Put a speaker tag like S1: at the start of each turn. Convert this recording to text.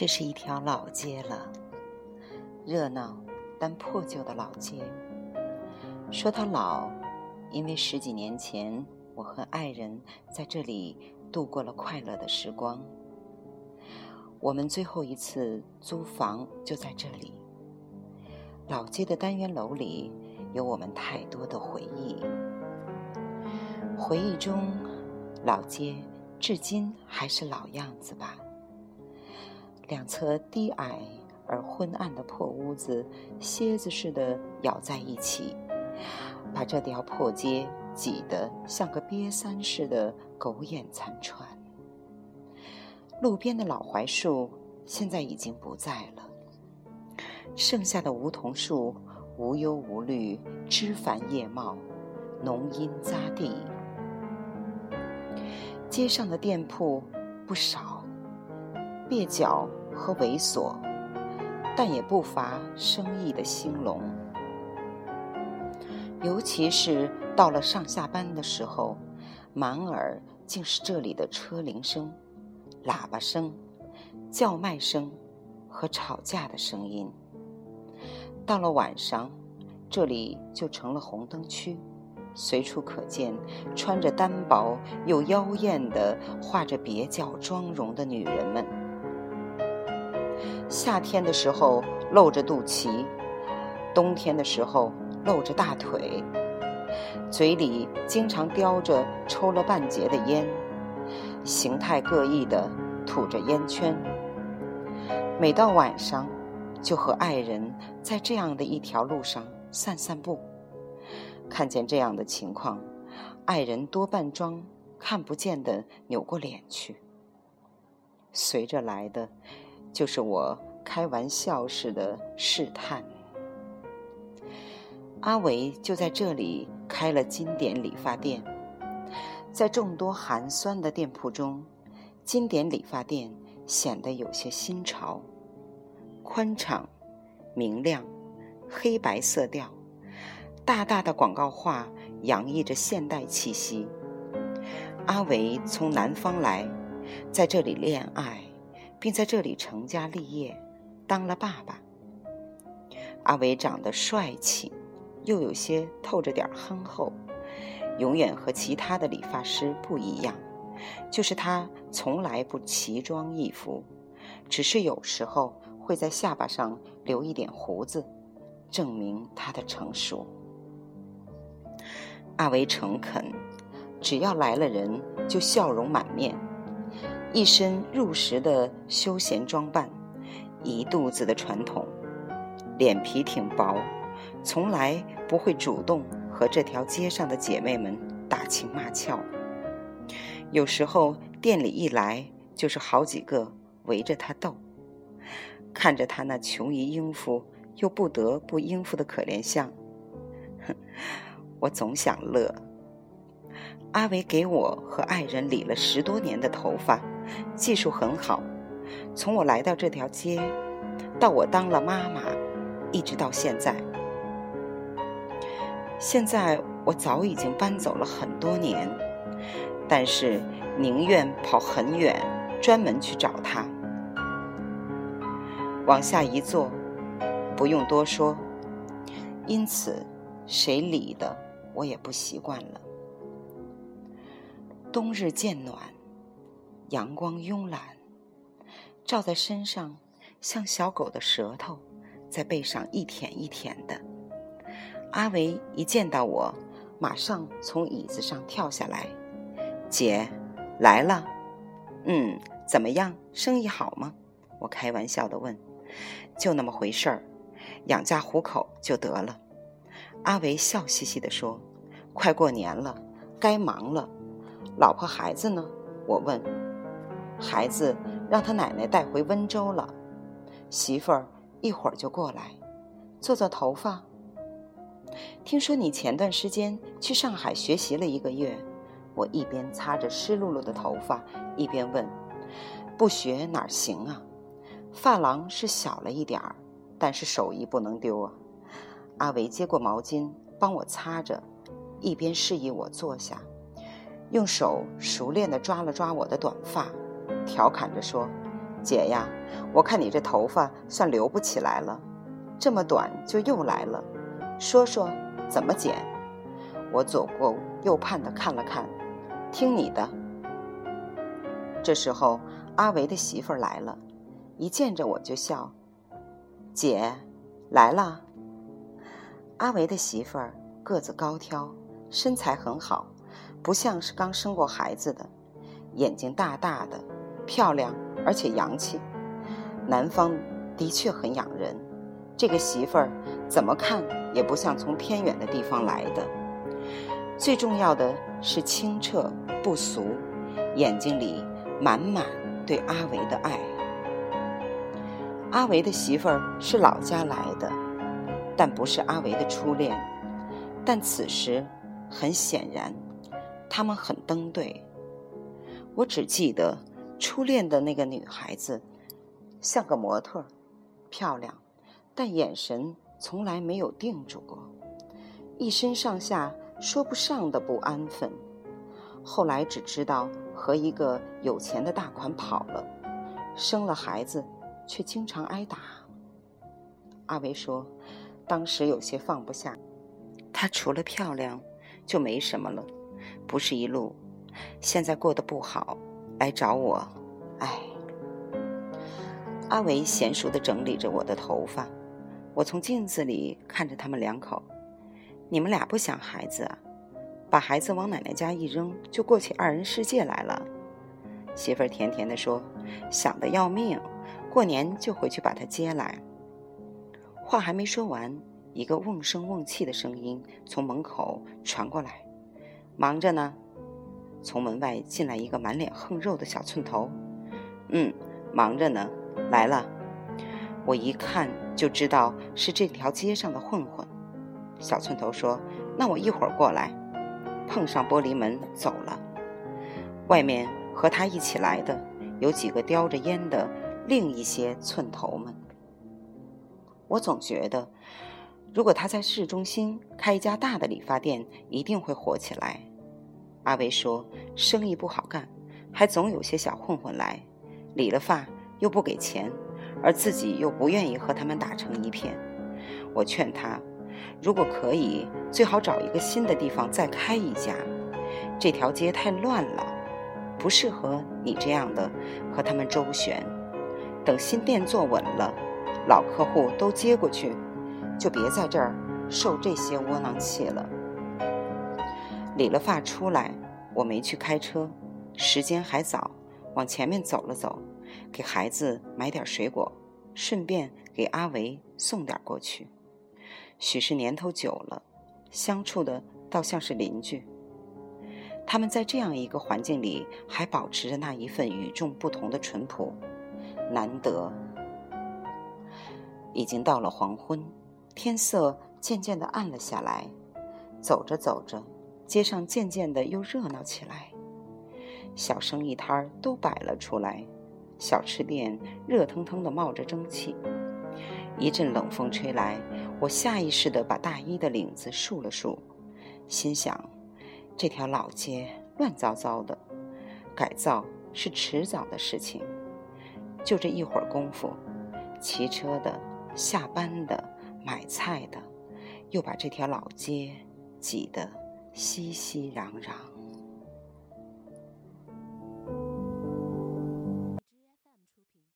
S1: 这是一条老街了，热闹但破旧的老街。说它老，因为十几年前我和爱人在这里度过了快乐的时光。我们最后一次租房就在这里。老街的单元楼里有我们太多的回忆，回忆中，老街至今还是老样子吧。两侧低矮而昏暗的破屋子，蝎子似的咬在一起，把这条破街挤得像个瘪三似的狗眼残喘。路边的老槐树现在已经不在了，剩下的梧桐树无忧无虑，枝繁叶茂，浓荫匝地。街上的店铺不少，蹩脚。和猥琐，但也不乏生意的兴隆。尤其是到了上下班的时候，满耳竟是这里的车铃声、喇叭声、叫卖声和吵架的声音。到了晚上，这里就成了红灯区，随处可见穿着单薄又妖艳的、画着蹩脚妆容的女人们。夏天的时候露着肚脐，冬天的时候露着大腿，嘴里经常叼着抽了半截的烟，形态各异的吐着烟圈。每到晚上，就和爱人在这样的一条路上散散步。看见这样的情况，爱人多半装看不见的扭过脸去。随着来的。就是我开玩笑似的试探。阿维就在这里开了经典理发店，在众多寒酸的店铺中，经典理发店显得有些新潮，宽敞、明亮、黑白色调，大大的广告画洋溢着现代气息。阿维从南方来，在这里恋爱。并在这里成家立业，当了爸爸。阿伟长得帅气，又有些透着点憨厚，永远和其他的理发师不一样。就是他从来不奇装异服，只是有时候会在下巴上留一点胡子，证明他的成熟。阿伟诚恳，只要来了人，就笑容满面。一身入时的休闲装扮，一肚子的传统，脸皮挺薄，从来不会主动和这条街上的姐妹们打情骂俏。有时候店里一来，就是好几个围着他斗，看着他那穷于应付又不得不应付的可怜相，哼，我总想乐。阿伟给我和爱人理了十多年的头发。技术很好，从我来到这条街，到我当了妈妈，一直到现在。现在我早已经搬走了很多年，但是宁愿跑很远，专门去找他。往下一坐，不用多说，因此谁理的我也不习惯了。冬日渐暖。阳光慵懒，照在身上，像小狗的舌头，在背上一舔一舔的。阿维一见到我，马上从椅子上跳下来：“姐，来了。嗯，怎么样？生意好吗？”我开玩笑的问。“就那么回事儿，养家糊口就得了。”阿维笑嘻嘻地说：“快过年了，该忙了。老婆孩子呢？”我问。孩子让他奶奶带回温州了，媳妇儿一会儿就过来，做做头发。听说你前段时间去上海学习了一个月，我一边擦着湿漉漉的头发，一边问：“不学哪行啊？发廊是小了一点儿，但是手艺不能丢啊。”阿维接过毛巾帮我擦着，一边示意我坐下，用手熟练地抓了抓我的短发。调侃着说：“姐呀，我看你这头发算留不起来了，这么短就又来了，说说怎么剪？我左顾右盼的看了看，听你的。这时候，阿维的媳妇儿来了，一见着我就笑：“姐，来了。”阿维的媳妇儿个子高挑，身材很好，不像是刚生过孩子的，眼睛大大的，漂亮而且洋气。南方的确很养人，这个媳妇儿怎么看也不像从偏远的地方来的。最重要的是清澈不俗，眼睛里满满对阿维的爱。阿维的媳妇儿是老家来的。但不是阿维的初恋，但此时很显然，他们很登对。我只记得初恋的那个女孩子像个模特，漂亮，但眼神从来没有定住过，一身上下说不上的不安分。后来只知道和一个有钱的大款跑了，生了孩子，却经常挨打。阿维说。当时有些放不下，她除了漂亮就没什么了，不是一路。现在过得不好，来找我，唉。阿伟娴熟地整理着我的头发，我从镜子里看着他们两口，你们俩不想孩子啊？把孩子往奶奶家一扔，就过起二人世界来了。媳妇儿甜甜地说：“想得要命，过年就回去把他接来。”话还没说完，一个瓮声瓮气的声音从门口传过来：“忙着呢。”从门外进来一个满脸横肉的小寸头：“嗯，忙着呢，来了。”我一看就知道是这条街上的混混。小寸头说：“那我一会儿过来。”碰上玻璃门走了。外面和他一起来的有几个叼着烟的另一些寸头们。我总觉得，如果他在市中心开一家大的理发店，一定会火起来。阿维说，生意不好干，还总有些小混混来，理了发又不给钱，而自己又不愿意和他们打成一片。我劝他，如果可以，最好找一个新的地方再开一家。这条街太乱了，不适合你这样的和他们周旋。等新店坐稳了。老客户都接过去，就别在这儿受这些窝囊气了。理了发出来，我没去开车，时间还早，往前面走了走，给孩子买点水果，顺便给阿维送点过去。许是年头久了，相处的倒像是邻居。他们在这样一个环境里，还保持着那一份与众不同的淳朴，难得。已经到了黄昏，天色渐渐的暗了下来。走着走着，街上渐渐的又热闹起来，小生意摊儿都摆了出来，小吃店热腾腾的冒着蒸汽。一阵冷风吹来，我下意识的把大衣的领子竖了竖，心想：这条老街乱糟糟的，改造是迟早的事情。就这一会儿功夫，骑车的。下班的、买菜的，又把这条老街挤得熙熙攘攘。